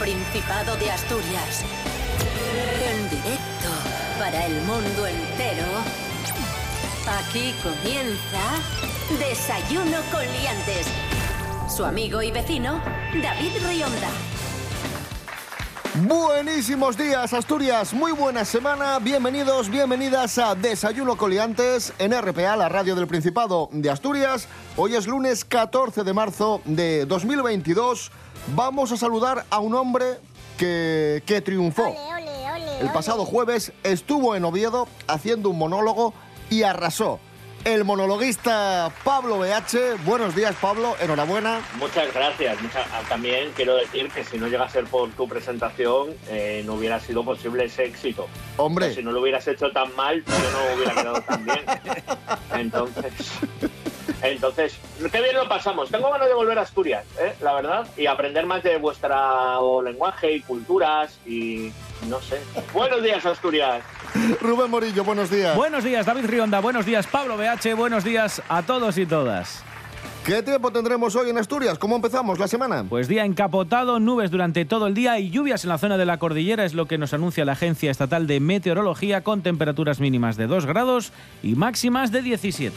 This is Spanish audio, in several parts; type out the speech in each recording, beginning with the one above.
Principado de Asturias. En directo para el mundo entero. Aquí comienza Desayuno con Liantes. Su amigo y vecino, David Rionda. Buenísimos días, Asturias. Muy buena semana. Bienvenidos, bienvenidas a Desayuno Coliantes en RPA, la radio del Principado de Asturias. Hoy es lunes 14 de marzo de 2022. Vamos a saludar a un hombre que, que triunfó. Ole, ole, ole, El pasado jueves estuvo en Oviedo haciendo un monólogo y arrasó. El monologuista Pablo BH. Buenos días, Pablo. Enhorabuena. Muchas gracias. Mucha- ah, También quiero decir que si no llega a ser por tu presentación, eh, no hubiera sido posible ese éxito. Hombre, Si no lo hubieras hecho tan mal, yo no hubiera quedado tan bien. Entonces, entonces, qué bien lo pasamos. Tengo ganas de volver a Asturias, ¿eh? la verdad, y aprender más de vuestro lenguaje y culturas y no sé. Buenos días, Asturias. Rubén Morillo, buenos días. Buenos días, David Rionda. Buenos días, Pablo BH. Buenos días a todos y todas. ¿Qué tiempo tendremos hoy en Asturias? ¿Cómo empezamos la semana? Pues día encapotado, nubes durante todo el día y lluvias en la zona de la cordillera es lo que nos anuncia la Agencia Estatal de Meteorología con temperaturas mínimas de 2 grados y máximas de 17.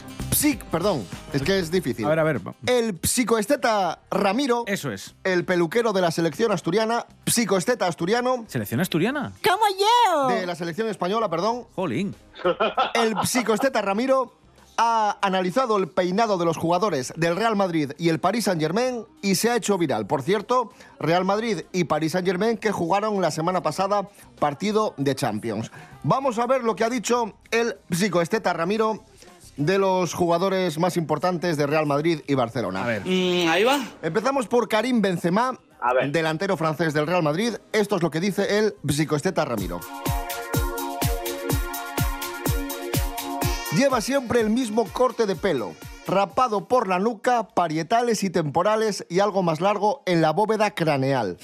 psic, perdón, es que es difícil. A ver, a ver. El psicoesteta Ramiro, Eso es. el peluquero de la selección asturiana, psicoesteta asturiano, ¿Selección asturiana? ¡Como yo! de la selección española, perdón. Jolín. El psicoesteta Ramiro ha analizado el peinado de los jugadores del Real Madrid y el Paris Saint-Germain y se ha hecho viral. Por cierto, Real Madrid y Paris Saint-Germain que jugaron la semana pasada partido de Champions. Vamos a ver lo que ha dicho el psicoesteta Ramiro de los jugadores más importantes de Real Madrid y Barcelona. A ver. Mm, ahí va. Empezamos por Karim Benzema, A ver. delantero francés del Real Madrid. Esto es lo que dice el psicoesteta Ramiro. Lleva siempre el mismo corte de pelo, rapado por la nuca, parietales y temporales y algo más largo en la bóveda craneal.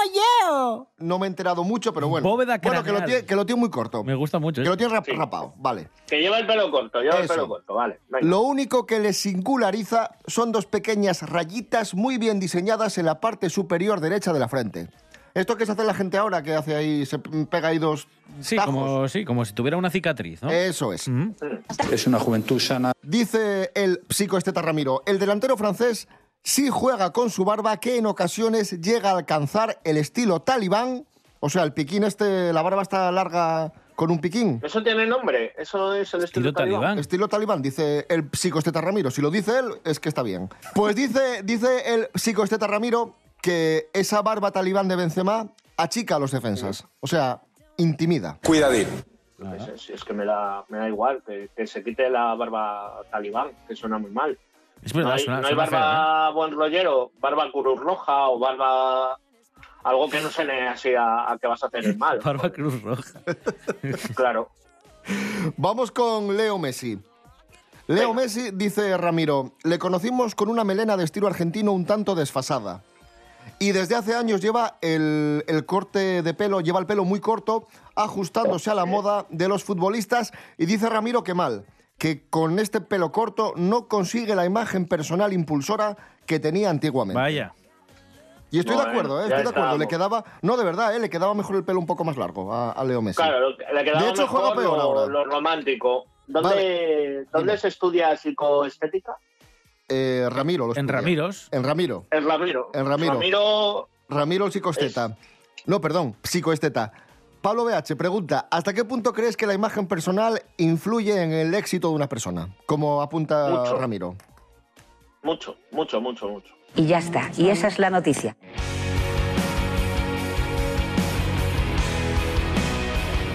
¡Como yo! No me he enterado mucho, pero bueno. Bóveda Bueno, que lo tiene, que lo tiene muy corto. Me gusta mucho. Que ¿eh? lo tiene rap- Sí. rapado, vale. Que lleva el pelo corto, lleva el Eso. pelo corto, vale. venga. Lo único que le singulariza son dos pequeñas rayitas muy bien diseñadas en la parte superior derecha de la frente. Esto que se hace la gente ahora, que hace ahí, se pega ahí dos Sí, tajos. como, sí, como si tuviera una cicatriz, ¿no? Eso es. Es una juventud sana. Dice el psicoesteta Ramiro, el delantero francés sí juega con su barba que en ocasiones llega a alcanzar el estilo talibán. O sea, el piquín este, la barba está larga con un piquín. Eso tiene nombre, eso es el estilo, Estilo talibán. Estilo talibán, dice el psicoesteta Ramiro. Si lo dice él, es que está bien. Pues dice, dice el psicoesteta Ramiro que esa barba talibán de Benzema achica a los defensas. O sea, intimida. Cuidadín. Es, es- es que me da, me da igual, que, que se quite la barba talibán, que suena muy mal. Es No verdad, hay, suena- no hay suena feo, ¿eh? barba buen rollero, barba cruz roja o barba... Algo que no suene así a, a que vas a hacer el mal. Barba Cruz Roja. Claro. Vamos con Leo Messi. Leo Venga. Messi, dice Ramiro, le conocimos con una melena de estilo argentino un tanto desfasada. Y desde hace años lleva el, el corte de pelo, lleva el pelo muy corto, ajustándose a la moda de los futbolistas. Y dice Ramiro que mal, que con este pelo corto no consigue la imagen personal impulsora que tenía antiguamente. Vaya. Y estoy de acuerdo, ¿eh? ya estoy de acuerdo. Le quedaba, no de verdad, ¿eh? le quedaba mejor el pelo un poco más largo a, a Leo Messi. Claro, le quedaba De hecho, juega mejor peor lo, ahora. lo romántico. ¿Dónde, Vale. ¿dónde se estudia psicoestética? Eh, Ramiro lo En. Ramiros. En Ramiro. En Ramiro. En Ramiro. Ramiro Ramiro el psicoesteta. No, perdón, psicoesteta. Pablo BH pregunta, ¿hasta qué punto crees que la imagen personal influye en el éxito de una persona? Como apunta Mucho. Ramiro. mucho, mucho, mucho, mucho. Y ya está. Y esa es la noticia.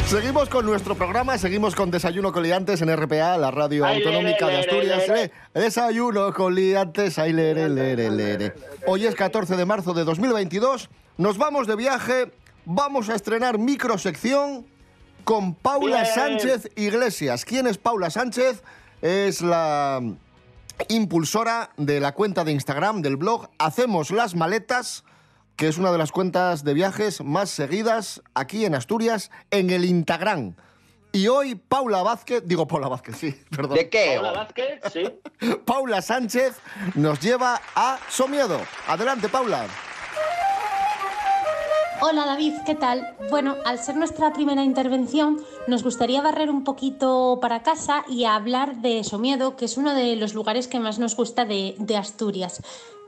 Seguimos con nuestro programa, seguimos con Desayuno con Liantes en RPA, la radio Ay, autonómica lere, de Asturias. lere, lere. Le- Desayuno con Liantes, ay. Hoy es 14 de marzo de 2022, nos vamos de viaje, vamos a estrenar microsección con Paula Bien. Sánchez Iglesias. ¿Quién es Paula Sánchez? Es la impulsora de la cuenta de Instagram del blog Hacemos las Maletas, que es una de las cuentas de viajes más seguidas aquí en Asturias, en el Instagram. Y hoy Paula Vázquez, digo Paula Vázquez, sí, perdón. ¿De qué? Paula Vázquez, sí. Paula Sánchez nos lleva a Somiedo. Adelante, Paula. Hola David, ¿qué tal? Bueno, al ser nuestra primera intervención, nos gustaría barrer un poquito para casa y hablar de Somiedo, que es uno de los lugares que más nos gusta de, Asturias.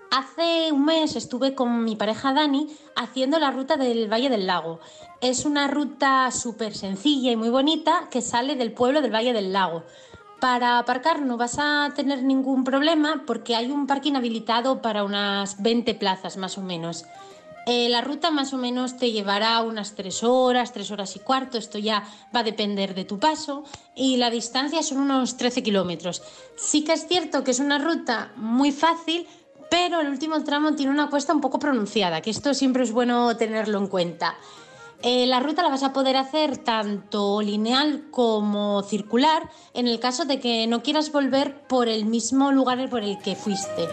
Hace un mes estuve con mi pareja Dani haciendo la ruta del Valle del Lago. Es una ruta súper sencilla y muy bonita que sale del pueblo del Valle del Lago. Para aparcar no vas a tener ningún problema porque hay un parking habilitado para unas 20 plazas más o menos. Eh, la ruta más o menos te llevará unas 3 horas, 3 horas y cuarto, esto ya va a depender de tu paso, y la distancia son unos 13 kilómetros. Sí que es cierto que es una ruta muy fácil, pero el último tramo tiene una cuesta un poco pronunciada, que esto siempre es bueno tenerlo en cuenta. Eh, la ruta la vas a poder hacer tanto lineal como circular en el caso de que no quieras volver por el mismo lugar por el que fuiste.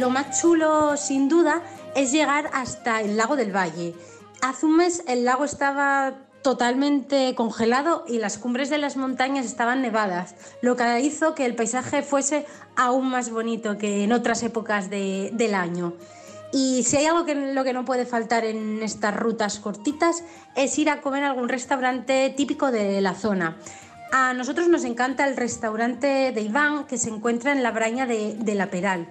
Lo más chulo, sin duda, es llegar hasta el lago del Valle. Hace un mes el lago estaba totalmente congelado y las cumbres de las montañas estaban nevadas, lo que hizo que el paisaje fuese aún más bonito que en otras épocas de- del año. Y si hay algo que lo que no puede faltar en estas rutas cortitas es ir a comer a algún restaurante típico de la zona. A nosotros nos encanta el restaurante de Iván que se encuentra en la braña de La Peral.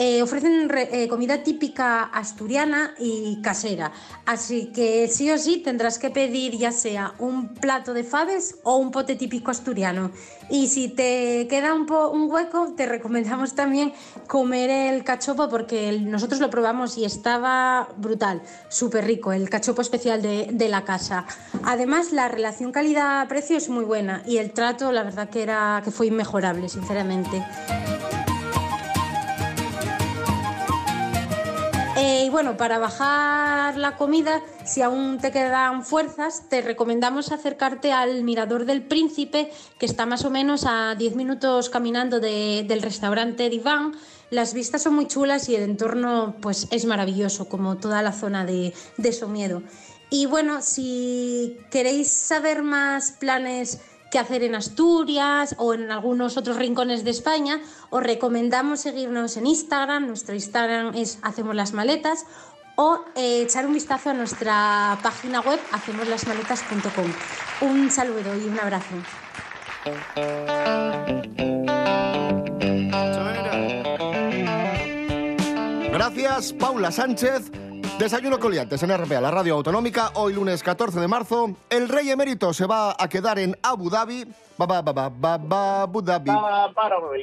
Eh, ofrecen re- eh, comida típica asturiana y casera, así que sí o sí tendrás que pedir ya sea un plato de faves o un pote típico asturiano. Y si te queda un, po- un hueco, te recomendamos también comer el cachopo porque nosotros lo probamos y estaba brutal, súper rico, el cachopo especial de, de la casa. Además, la relación calidad-precio es muy buena y el trato, la verdad que, era, que fue inmejorable, sinceramente. Eh, y bueno, para bajar la comida, si aún te quedan fuerzas, te recomendamos acercarte al Mirador del Príncipe, que está más o menos a 10 minutos caminando de- del restaurante Diván. Las vistas son muy chulas y el entorno pues, es maravilloso, como toda la zona de, de Somiedo. Y bueno, si queréis saber más planes que hacer en Asturias o en algunos otros rincones de España, os recomendamos seguirnos en Instagram. Nuestro Instagram es Hacemos las Maletas o eh, echar un vistazo a nuestra página web hacemoslasmaletas.com. Un saludo y un abrazo. Gracias, Paula Sánchez. Desayuno coliantes en RPA, la radio autonómica. Hoy lunes 14 de marzo. El rey emérito se va a quedar en Abu Dhabi. Ba, ba, ba, ba, ba, ba, Abu Dhabi.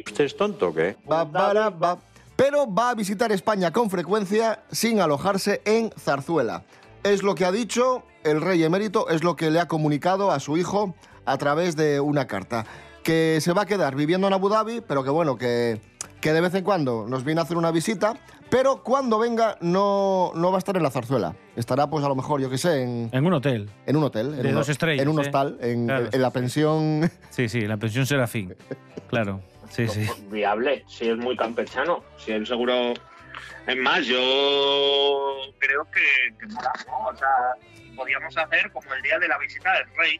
¿Usted es tonto o qué? Ba, ba, ra, ba. Pero va a visitar España con frecuencia sin alojarse en Zarzuela. Es lo que ha dicho el rey emérito, es lo que le ha comunicado a su hijo a través de una carta. Que se va a quedar viviendo en Abu Dhabi, pero que bueno, que, que de vez en cuando nos viene a hacer una visita, pero cuando venga no, no va a estar en la zarzuela. Estará pues a lo mejor, yo qué sé, en, En un hotel. en un hotel. En De un- dos estrellas, En un ¿eh? hostal, en, Claro. en la pensión... Sí, sí, la pensión Serafín. Claro. Sí, sí. Pues, viable, si es muy campechano, si él seguro... Es más, yo creo que, que mola, ¿no? O sea, podíamos hacer como el día de la visita del rey.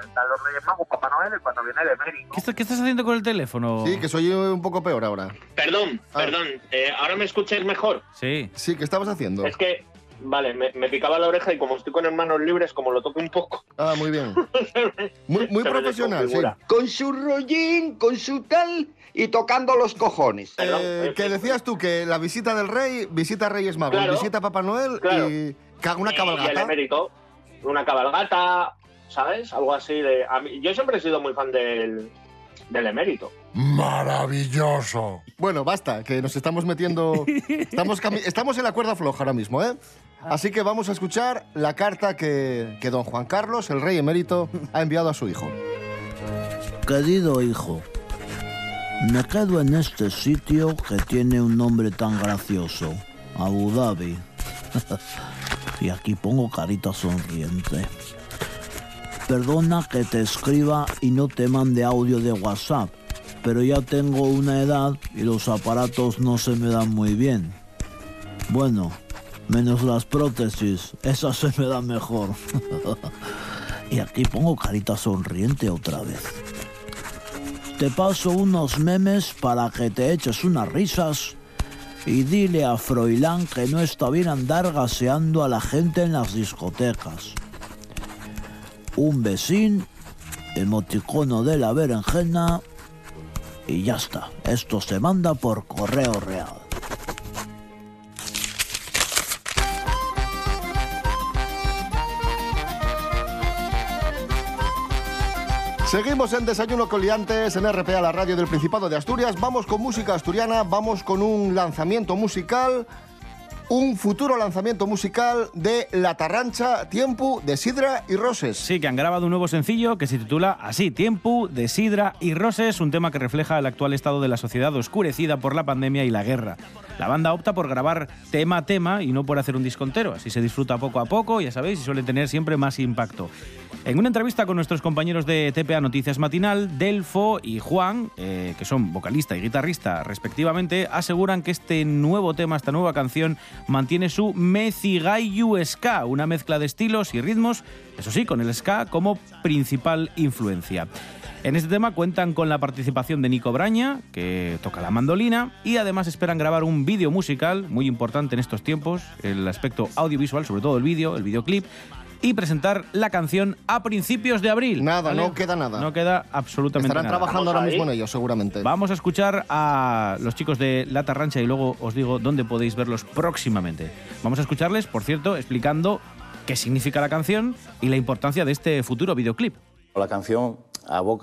Están los Reyes Magos, Papá Noel, y cuando viene el emérito. ¿Qué, está- qué estás haciendo con el teléfono? Sí, que soy un poco peor ahora. Perdón, Ah. perdón, eh, ¿ahora me escucháis mejor? Sí. Sí, ¿qué estabas haciendo? Es que, vale, me, me picaba la oreja y como estoy con hermanos libres, como lo toque un poco... Ah, muy bien. Muy, profesional, sí. Con su rollín, con su tal y tocando los cojones. Perdón, Eh, eh, que decías tú que la visita del rey, visita a Reyes Magos, Claro. visita a Papá Noel Claro. y una Y- Y el cabalgata. emérito, una cabalgata, ¿sabes? Algo así de... a mí- yo siempre he sido muy fan del, del emérito. Maravilloso. Bueno, basta, que nos estamos metiendo. Estamos, estamos en la cuerda floja ahora mismo, ¿eh? Así que vamos a escuchar la carta que, que don Juan Carlos, el rey emérito, ha enviado a su hijo. Querido hijo, me quedo en este sitio que tiene un nombre tan gracioso, Abu Dhabi. y aquí pongo carita sonriente. Perdona que te escriba y no te mande audio de WhatsApp, pero ya tengo una edad y los aparatos no se me dan muy bien. Bueno, menos las prótesis, esas se me dan mejor. y aquí pongo carita sonriente otra vez. Te paso unos memes para que te eches unas risas y dile a Froilán que no está bien andar gaseando a la gente en las discotecas. Un besín, emoticono de la berenjena y ya está. Esto se manda por correo real. Seguimos en Desayuno Coliantes en RPA, la radio del Principado de Asturias. Vamos con música asturiana, vamos con un lanzamiento musical, un futuro lanzamiento musical de La Tarrancha, Tiempo de Sidra y Roses. Sí, que han grabado un nuevo sencillo que se titula así, Tiempo de Sidra y Roses, un tema que refleja el actual estado de la sociedad oscurecida por la pandemia y la guerra. La banda opta por grabar tema a tema y no por hacer un disco entero, así se disfruta poco a poco, ya sabéis, y suele tener siempre más impacto. En una entrevista con nuestros compañeros de TPA Noticias Matinal, Delfo y Juan, eh, que son vocalista y guitarrista respectivamente, aseguran que este nuevo tema, esta nueva canción, mantiene su Mecigayu Ska, una mezcla de estilos y ritmos, eso sí, con el ska como principal influencia. En este tema cuentan con la participación de Nico Braña, que toca la mandolina, y además esperan grabar un vídeo musical, muy importante en estos tiempos, el aspecto audiovisual, sobre todo el vídeo, el videoclip, y presentar la canción a principios de abril. Nada, ¿vale? no queda nada. No queda absolutamente Estarán nada. trabajando ahora mismo en ello, seguramente. Vamos a escuchar a los chicos de La Tarrancha y luego os digo dónde podéis verlos próximamente. Vamos a escucharles, por cierto, explicando qué significa la canción y la importancia de este futuro videoclip. La canción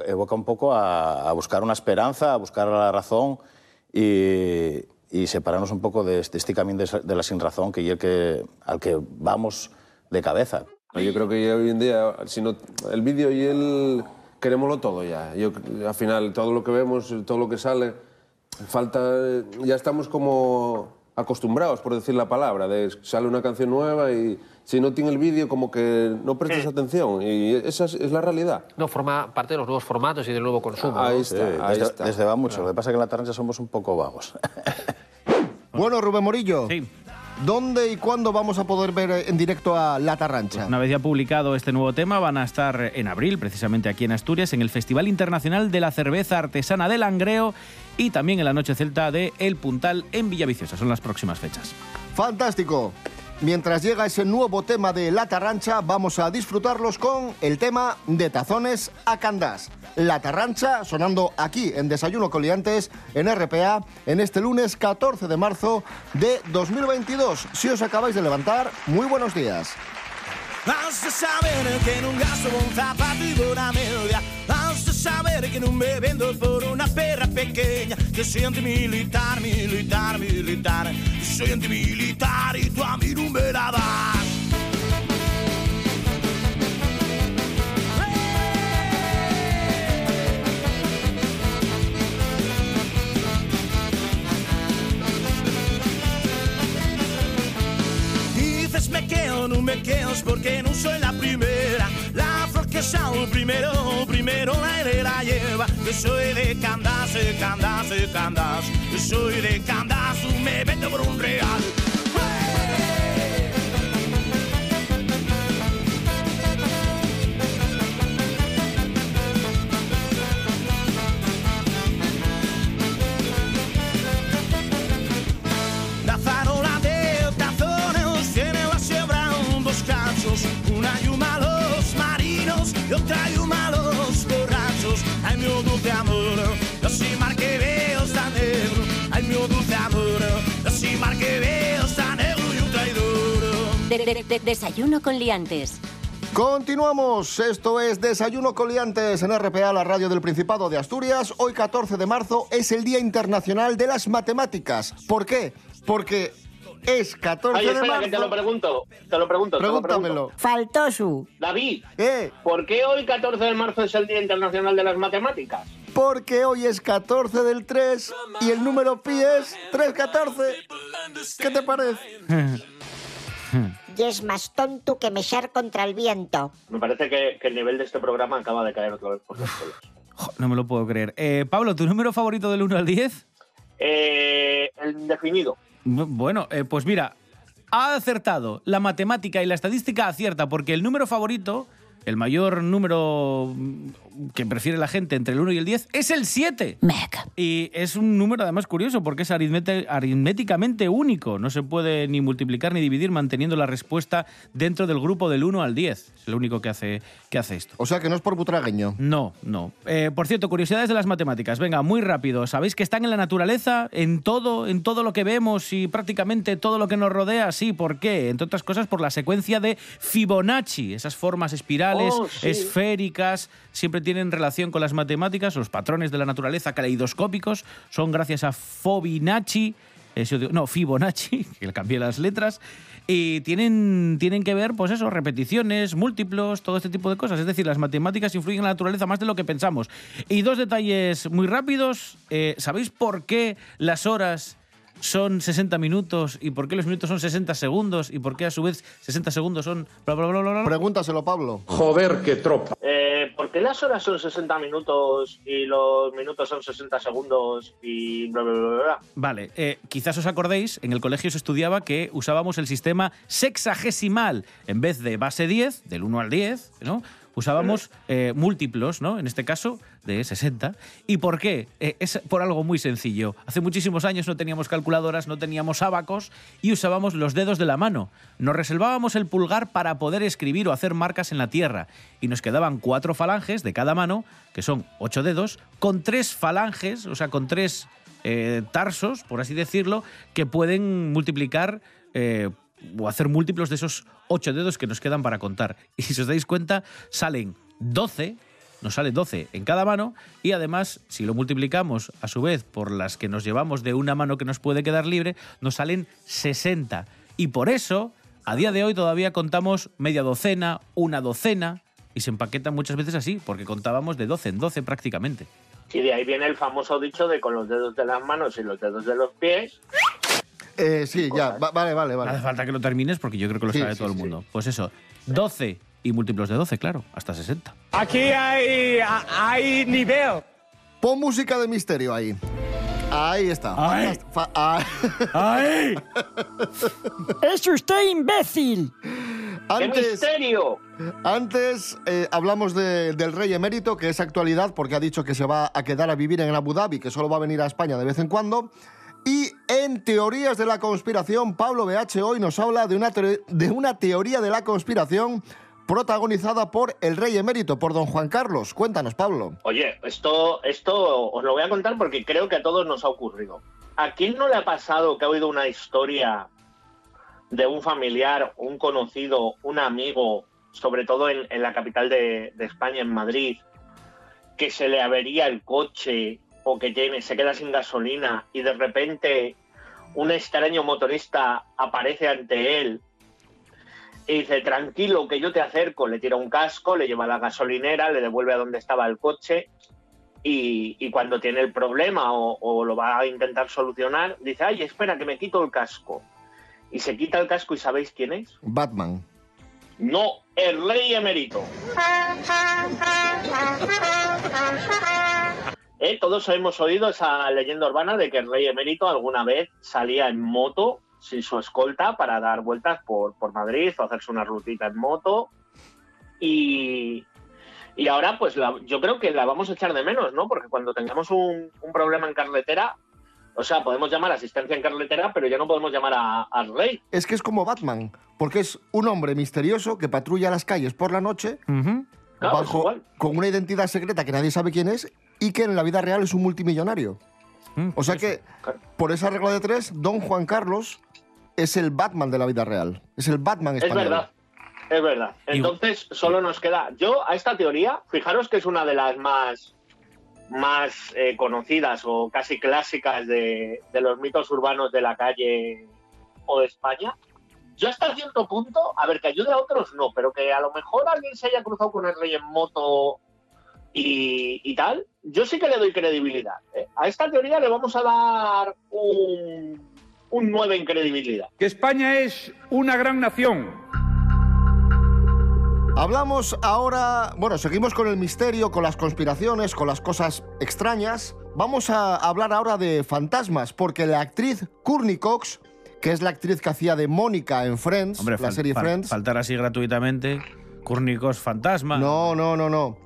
evoca un poco a, a buscar una esperanza, a buscar la razón y, y separarnos un poco de este, este camino de, de la sin razón que, y el que al que vamos de cabeza. Yo creo que hoy en día, si no, el vídeo y el queremoslo todo ya. Yo, al final, todo lo que vemos, todo lo que sale, falta, ya estamos como acostumbrados, por decir la palabra, de sale una canción nueva y si no tiene el vídeo como que no prestas atención y esa es, es la realidad. No, forma parte de los nuevos formatos y del nuevo consumo. Ahí ¿no? está, Sí, ahí desde, está. desde va mucho. Lo que pasa es que en la Tarrancha somos un poco vagos. Bueno, Rubén Morillo, Sí. ¿Dónde y cuándo vamos a poder ver eh, en directo a La Tarrancha? Una vez ya publicado este nuevo tema, van a estar en abril, precisamente aquí en Asturias, en el Festival Internacional de la Cerveza Artesana del Langreo y también en la Noche Celta de El Puntal en Villaviciosa. Son las próximas fechas. Fantástico. Mientras llega ese nuevo tema de La Tarrancha, vamos a disfrutarlos con el tema de Tazones a Candás. La Tarrancha sonando aquí en Desayuno Coliantes en RPA en este lunes 14 de marzo de 2022. Si os acabáis de levantar, muy buenos días. Saber que non me vendo por una perra pequeña. Que soy antimilitar, militar, militar. Que soy antimilitar y tú a mí no me la das. Dices me quedo, no me quedo porque no soy la primera. Sale primero, primero la hereda lleva. Yo soy de Candás, de Candás. Yo soy de Candás, me vendo por un real. Dulce amor, mar que está negro y un traidor. De- de- de- desayuno con liantes. Continuamos, esto es Desayuno Coliantes en RPA, la radio del Principado de Asturias. Hoy 14 de marzo es el Día Internacional de las Matemáticas. ¿Por qué? Porque es 14 Ay, de espera, que te lo marzo. pregunto. Te lo pregunto. te lo Pregúntamelo. pregunto. Faltó su. David, ¿Eh? ¿por qué hoy 14 de marzo es el Día Internacional de las Matemáticas? Porque hoy es 14 del 3 y el número pi es 314. ¿Qué te parece? y es más tonto que mechar contra el viento. Me parece que, que el nivel de este programa acaba de caer otra vez por los suelos. No me lo puedo creer. Eh, Pablo, ¿tu número favorito del 1 al 10? Eh, el indefinido. Bu- Bueno, eh, pues mira, ha acertado. La matemática y la estadística acierta, porque el número favorito, el mayor número que prefiere la gente entre el 1 y el 10, es el 7. Y es un número además curioso, porque es aritméticamente único. No se puede ni multiplicar ni dividir manteniendo la respuesta dentro del grupo del 1 al 10. Es lo único que hace, que hace esto. O sea que no es por butragueño. No, no. Eh, por cierto, curiosidades de las matemáticas. Venga, muy rápido. ¿Sabéis que están en la naturaleza, en todo, en todo lo que vemos y prácticamente todo lo que nos rodea? Sí, ¿por qué? Entre otras cosas, por la secuencia de Fibonacci. Esas formas espirales, Oh, sí. esféricas, siempre tienen relación con las matemáticas. Los patrones de la naturaleza caleidoscópicos son gracias a Fibonacci. eh, no, Fibonacci, que le cambié las letras. Y tienen, tienen que ver, pues eso, repeticiones, múltiplos, todo este tipo de cosas. Es decir, las matemáticas influyen en la naturaleza más de lo que pensamos. Y dos detalles muy rápidos. Eh, ¿Sabéis por qué las horas son 60 minutos y por qué los minutos son 60 segundos y por qué a su vez 60 segundos son bla bla bla bla bla? Pregúntaselo, Pablo. Joder, qué tropa. Eh, ¿Por qué las horas son 60 minutos y los minutos son 60 segundos y bla, bla, bla, bla, bla? Vale, eh, quizás os acordéis, en el colegio se estudiaba que usábamos el sistema sexagesimal. En vez de base 10, del 1 al 10, ¿no? Usábamos eh, múltiplos, ¿no? En este caso, de 60. ¿Y por qué? Eh, es por algo muy sencillo. Hace muchísimos años no teníamos calculadoras, no teníamos abacos y usábamos los dedos de la mano. Nos reservábamos el pulgar para poder escribir o hacer marcas en la tierra. Y nos quedaban cuatro falanges de cada mano, que son ocho dedos, con tres falanges, o sea, con tres eh, tarsos, por así decirlo, que pueden multiplicar eh, o hacer múltiplos de esos ocho dedos que nos quedan para contar. Y si os dais cuenta, salen 12, nos sale 12 en cada mano, y además, si lo multiplicamos a su vez por las que nos llevamos de una mano que nos puede quedar libre, nos salen 60. Y por eso, a día de hoy todavía contamos media docena, una docena, y se empaquetan muchas veces así, porque contábamos de 12 en 12 prácticamente. Y de ahí viene el famoso dicho de con los dedos de las manos y los dedos de los pies. Eh, sí, ya, va- vale, vale, No hace vale. falta que lo termines porque yo creo que lo Sí, sabe sí, todo el sí. mundo. Pues eso, 12 y múltiplos de 12, claro, hasta 60. Aquí hay, hay nivel. Pon música de misterio ahí. Ahí está. Ay. Fa- ah. ¡Ay! ¡Es usted imbécil! ¡Qué Antes, misterio! antes eh, hablamos de- del rey emérito, que es actualidad porque ha dicho que se va a quedar a vivir en Abu Dhabi, que solo va a venir a España de vez en cuando. Y en teorías de la conspiración, Pablo BH hoy nos habla de una, de una teoría de la conspiración protagonizada por el rey emérito, por don Juan Carlos. Cuéntanos, Pablo. Oye, esto, esto os lo voy a contar porque creo que a todos nos ha ocurrido. ¿A quién no le ha pasado que ha oído una historia de un familiar, un conocido, un amigo, sobre todo en, la capital de, de España, en Madrid, que se le avería el coche o que tiene, se queda sin gasolina y de repente un extraño motorista aparece ante él y dice, tranquilo, que yo te acerco, le tira un casco, le lleva a la gasolinera, le devuelve a donde estaba el coche y, y cuando tiene el problema o, o lo va a intentar solucionar, dice, ay, espera, que me quito el casco. Y se quita el casco y ¿sabéis quién es? Batman. No, el rey emérito. Eh, Todos hemos oído esa leyenda urbana de que el rey emérito alguna vez salía en moto sin su escolta para dar vueltas por, por Madrid o hacerse una rutita en moto. Y, y ahora, pues la- yo creo que la vamos a echar de menos, ¿no? Porque cuando tengamos un, un problema en carretera, o sea, podemos llamar a asistencia en carretera, pero ya no podemos llamar a- al rey. Es que es como Batman, porque es un hombre misterioso que patrulla las calles por la noche Claro, bajo, igual. con una identidad secreta que nadie sabe quién es y que en la vida real es un multimillonario. Mm, O sea que, por esa regla de tres, Don Juan Carlos es el Batman de la vida real. Es el Batman Es español. verdad, es verdad. Entonces solo nos queda. Yo a esta teoría, fijaros que es una de las más más eh, conocidas o casi clásicas de, de los mitos urbanos de la calle o de España. Yo hasta cierto punto, a ver, que ayude a otros no, pero que a lo mejor alguien se haya cruzado con el rey en moto y, y tal, yo sí que le doy credibilidad. ¿eh? A esta teoría le vamos a dar un, un 9 en credibilidad. Que España es una gran nación Hablamos ahora, bueno, seguimos con el misterio, con las conspiraciones, con las cosas extrañas. Vamos a hablar ahora de fantasmas, porque la actriz Courtney Cox, que es la actriz que hacía de Mónica en Friends, Hombre, la serie fal- Friends. Faltar así gratuitamente. Cúrnicos fantasma. No, no, no, no.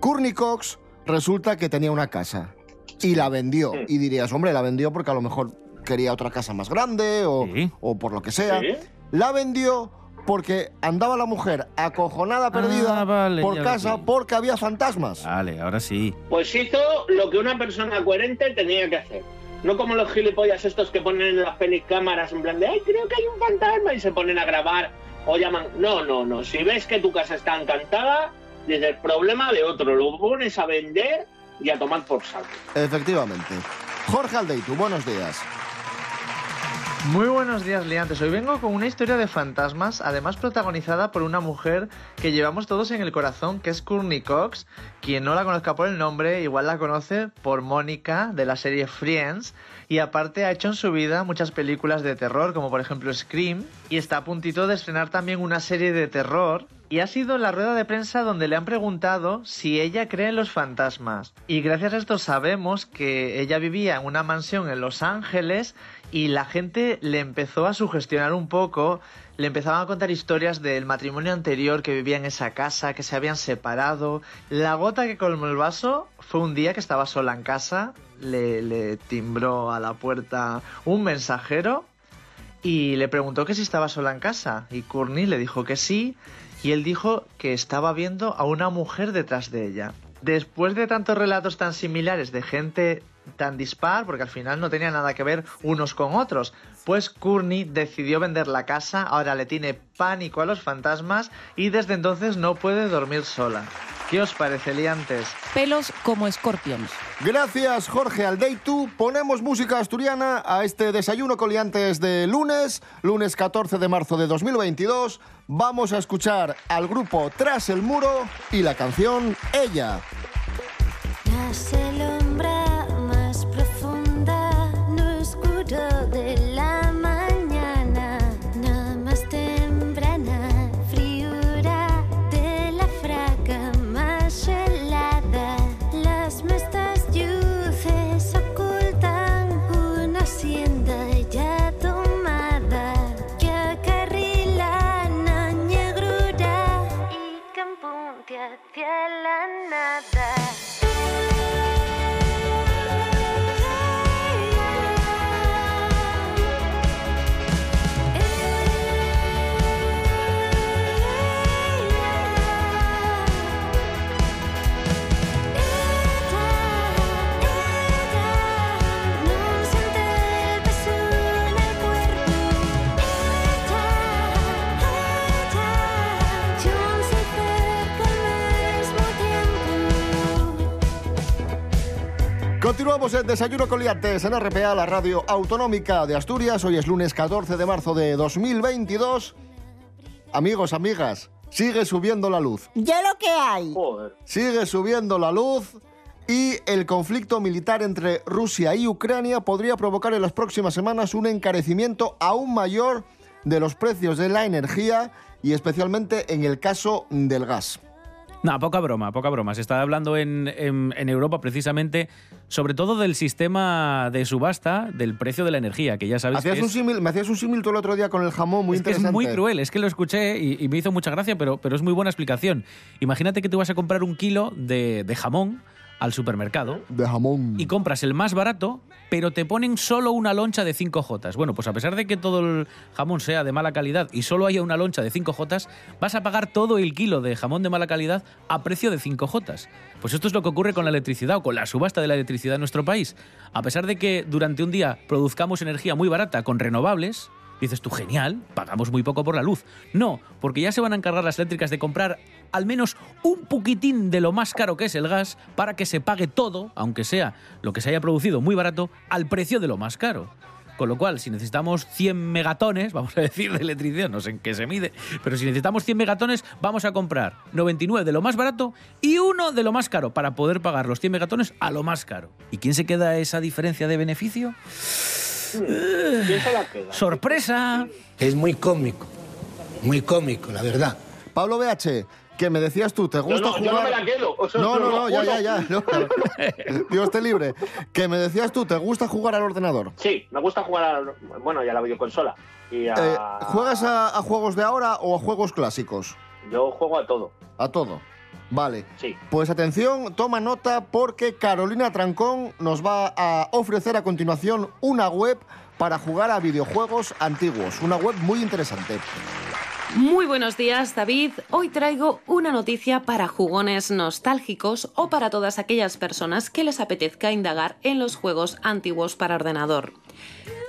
Courtney Cox resulta que tenía una casa y la vendió. Y dirías, hombre, la vendió porque a lo mejor quería otra casa más grande o, o por lo que sea. Sí. La vendió porque andaba la mujer acojonada, perdida Ah, vale, por casa vi. porque había fantasmas. Vale, ahora sí. Pues hizo lo que una persona coherente tenía que hacer. No como los gilipollas estos que ponen en las pelis cámaras en plan de, ay, creo que hay un fantasma y se ponen a grabar o llaman. No, no, no. Si ves que tu casa está encantada, desde el problema de otro, lo pones a vender y a tomar por saco. Efectivamente. Jorge Aldeitu, buenos días. Muy buenos días, liantes. Hoy vengo con una historia de fantasmas, además protagonizada por una mujer que llevamos todos en el corazón, que es Courtney Cox. Quien no la conozca por el nombre, igual la conoce por Mónica de la serie Friends. Y aparte ha hecho en su vida muchas películas de terror, como por ejemplo Scream. Y está a puntito de estrenar también una serie de terror. Y ha sido en la rueda de prensa donde le han preguntado si ella cree en los fantasmas. Y gracias a esto sabemos que ella vivía en una mansión en Los Ángeles y la gente le empezó a sugestionar un poco, le empezaban a contar historias del matrimonio anterior que vivía en esa casa, que se habían separado. La gota que colmó el vaso fue un día que estaba sola en casa, le, le timbró a la puerta un mensajero y le preguntó que si estaba sola en casa y Courtney le dijo que sí y él dijo que estaba viendo a una mujer detrás de ella. Después de tantos relatos tan similares de gente tan dispar, porque al final no tenía nada que ver unos con otros, pues Courtney decidió vender la casa, ahora le tiene pánico a los fantasmas y desde entonces no puede dormir sola. ¿Qué os parece, liantes? Pelos como Scorpions. Gracias, Jorge Aldeitu. Ponemos música asturiana a este desayuno coliantes de lunes, lunes 14 de marzo de 2022. Vamos a escuchar al grupo Tras el Muro y la canción Ella. Tras Continuamos en Desayuno Coliantes en RPA, la radio autonómica de Asturias. Hoy es lunes 14 de marzo de 2022. Amigos, amigas, sigue subiendo la luz. Ya lo que hay. Sigue subiendo la luz y el conflicto militar entre Rusia y Ucrania podría provocar en las próximas semanas un encarecimiento aún mayor de los precios de la energía y especialmente en el caso del gas. No, poca broma, poca broma. Se está hablando en, en- en Europa precisamente sobre todo del sistema de subasta del precio de la energía, que ya sabéis Hacías que un es, símil- me hacías un símil tú el otro día con el jamón muy es que es interesante. muy cruel. Es que lo escuché y, y me hizo mucha gracia, pero, pero es muy buena explicación. Imagínate que tú vas a comprar un kilo de, de jamón al supermercado De jamón. y compras el más barato, pero te ponen solo una loncha de 5 jotas. Bueno, pues a pesar de que todo el jamón sea de mala calidad y solo haya una loncha de 5 jotas, vas a pagar todo el kilo de jamón de mala calidad a precio de 5 jotas. Pues esto es lo que ocurre con la electricidad o con la subasta de la electricidad en nuestro país. A pesar de que durante un día produzcamos energía muy barata con renovables, Dices tú, genial, pagamos muy poco por la luz. No, porque ya se van a encargar las eléctricas de comprar al menos un poquitín de lo más caro que es el gas para que se pague todo, aunque sea lo que se haya producido muy barato, al precio de lo más caro. Con lo cual, si necesitamos 100 megatones, vamos a decir de electricidad, no sé en qué se mide, pero si necesitamos 100 megatones, vamos a comprar 99 de lo más barato y uno de lo más caro para poder pagar los 100 megatones a lo más caro. ¿Y quién se queda esa diferencia de beneficio? ¿Quién se la queda? ¡Sorpresa! Es muy cómico, muy cómico, la verdad. Pablo BH, que me decías tú, ¿te gusta no, jugar? yo no me la quedo, o sea, no, no, no, no, ya, ya, ya. no. Dios te libre. Que me decías tú, ¿te gusta jugar al ordenador? Sí, me gusta jugar a, bueno, y a la videoconsola. Y a- Eh, ¿Juegas a, a juegos de ahora o a juegos clásicos? Yo juego a todo. A todo. Vale. Sí. Pues atención, toma nota porque Carolina Trancón nos va a ofrecer a continuación una web para jugar a videojuegos antiguos. Una web muy interesante. Muy buenos días, David. Hoy traigo una noticia para jugones nostálgicos o para todas aquellas personas que les apetezca indagar en los juegos antiguos para ordenador.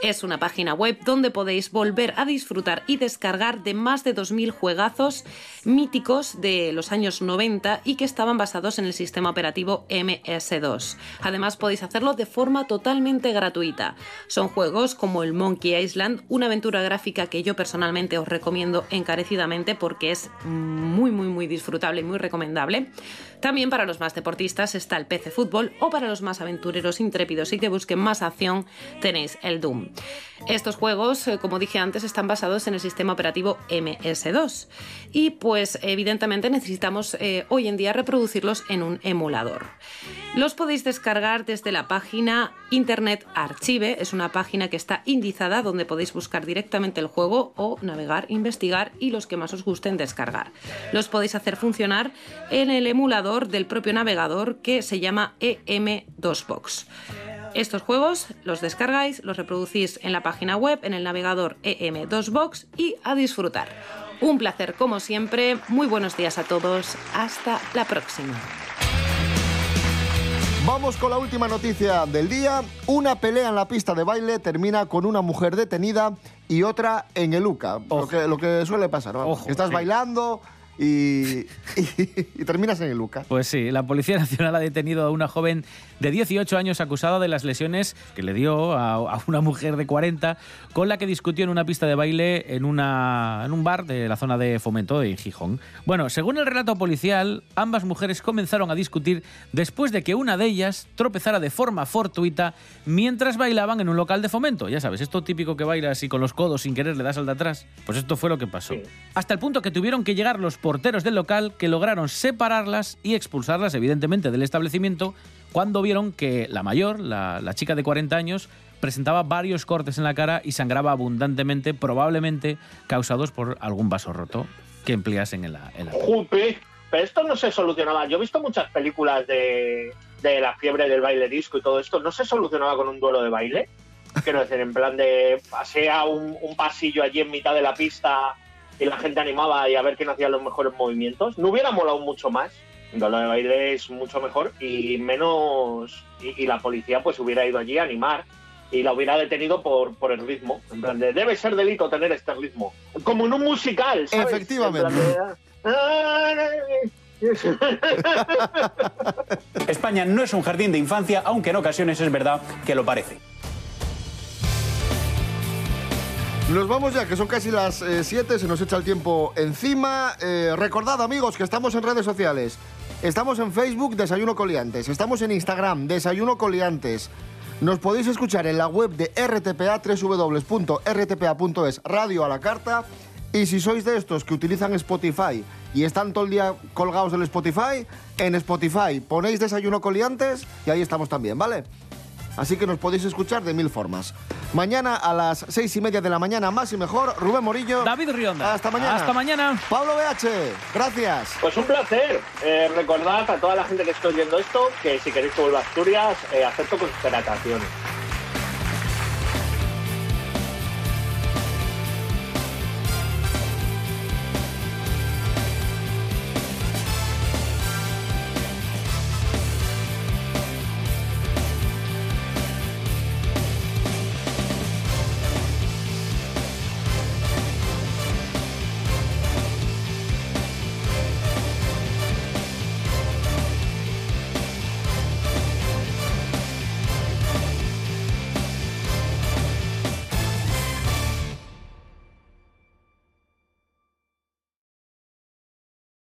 Es una página web donde podéis volver a disfrutar y descargar de más de 2.000 juegazos míticos de los años 90 y que estaban basados en el sistema operativo MS2. Además podéis hacerlo de forma totalmente gratuita. Son juegos como el Monkey Island, una aventura gráfica que yo personalmente os recomiendo encarecidamente porque es muy muy muy disfrutable y muy recomendable. También para los más deportistas está el PC Fútbol o para los más aventureros intrépidos y que busquen más acción tenéis el Doom. Estos juegos, eh, como dije antes, están basados en el sistema operativo MS2 y pues evidentemente necesitamos eh, hoy en día reproducirlos en un emulador. Los podéis descargar desde la página Internet Archive, es una página que está indizada donde podéis buscar directamente el juego o navegar, investigar y los que más os gusten descargar. Los podéis hacer funcionar en el emulador del propio navegador que se llama EM2Box. Estos juegos los descargáis, los reproducís en la página web, en el navegador EM2Box y a disfrutar. Un placer como siempre, muy buenos días a todos, hasta la próxima. Vamos con la última noticia del día. Una pelea en la pista de baile termina con una mujer detenida y otra en el UCA. Lo que, lo que suele pasar, ¿no? Ojo, Estás sí. bailando y, y- y terminas en el UCA. Pues sí, la Policía Nacional ha detenido a una joven de 18 años acusada de las lesiones que le dio a, a una mujer de 40 con la que discutió en una pista de baile en, una, en un bar de la zona de Fomento de Gijón. Bueno, según el relato policial, ambas mujeres comenzaron a discutir después de que una de ellas tropezara de forma fortuita mientras bailaban en un local de Fomento. Ya sabes, esto típico que bailas y con los codos sin querer le das al de atrás. Pues esto fue lo que pasó. Hasta el punto que tuvieron que llegar los porteros del local que lograron separarlas y expulsarlas, evidentemente, del establecimiento cuando vieron que la mayor, la, la chica de 40 años, presentaba varios cortes en la cara y sangraba abundantemente, probablemente causados por algún vaso roto que empleasen en la... En la... Pero esto no se solucionaba. Yo he visto muchas películas de, de la fiebre del baile disco y todo esto. ¿No se solucionaba con un duelo de baile? Quiero decir, en plan de pasea un, un pasillo allí en mitad de la pista y la gente animaba y a ver quién hacía los mejores movimientos. ¿No hubiera molado mucho más? Duelo de baile es mucho mejor y menos... Y, y la policía pues hubiera ido allí a animar y la hubiera detenido por, por el ritmo. En plan de, debe ser delito tener este ritmo. Como en un musical, ¿sabes? Efectivamente. En plan de- España no es un jardín de infancia, aunque en ocasiones es verdad que lo parece. Nos vamos ya, que son casi las 7, se nos echa el tiempo encima. Eh, recordad, amigos, que estamos en redes sociales. Estamos en Facebook, Desayuno Coliantes. Estamos en Instagram, Desayuno Coliantes. Nos podéis escuchar en la web de RTPA, www.rtpa.es, radio a la carta. Y si sois de estos que utilizan Spotify y están todo el día colgados del Spotify, en Spotify ponéis Desayuno Coliantes y ahí estamos también, ¿vale? Así que nos podéis escuchar de mil formas. Mañana a las seis y media de la mañana, más y mejor, Rubén Morillo. David Rionda. Hasta mañana. Hasta mañana. Pablo BH, gracias. Pues un placer. Eh, recordad a toda la gente que esté oyendo esto que si queréis que vuelva a Asturias, eh, acepto contrataciones.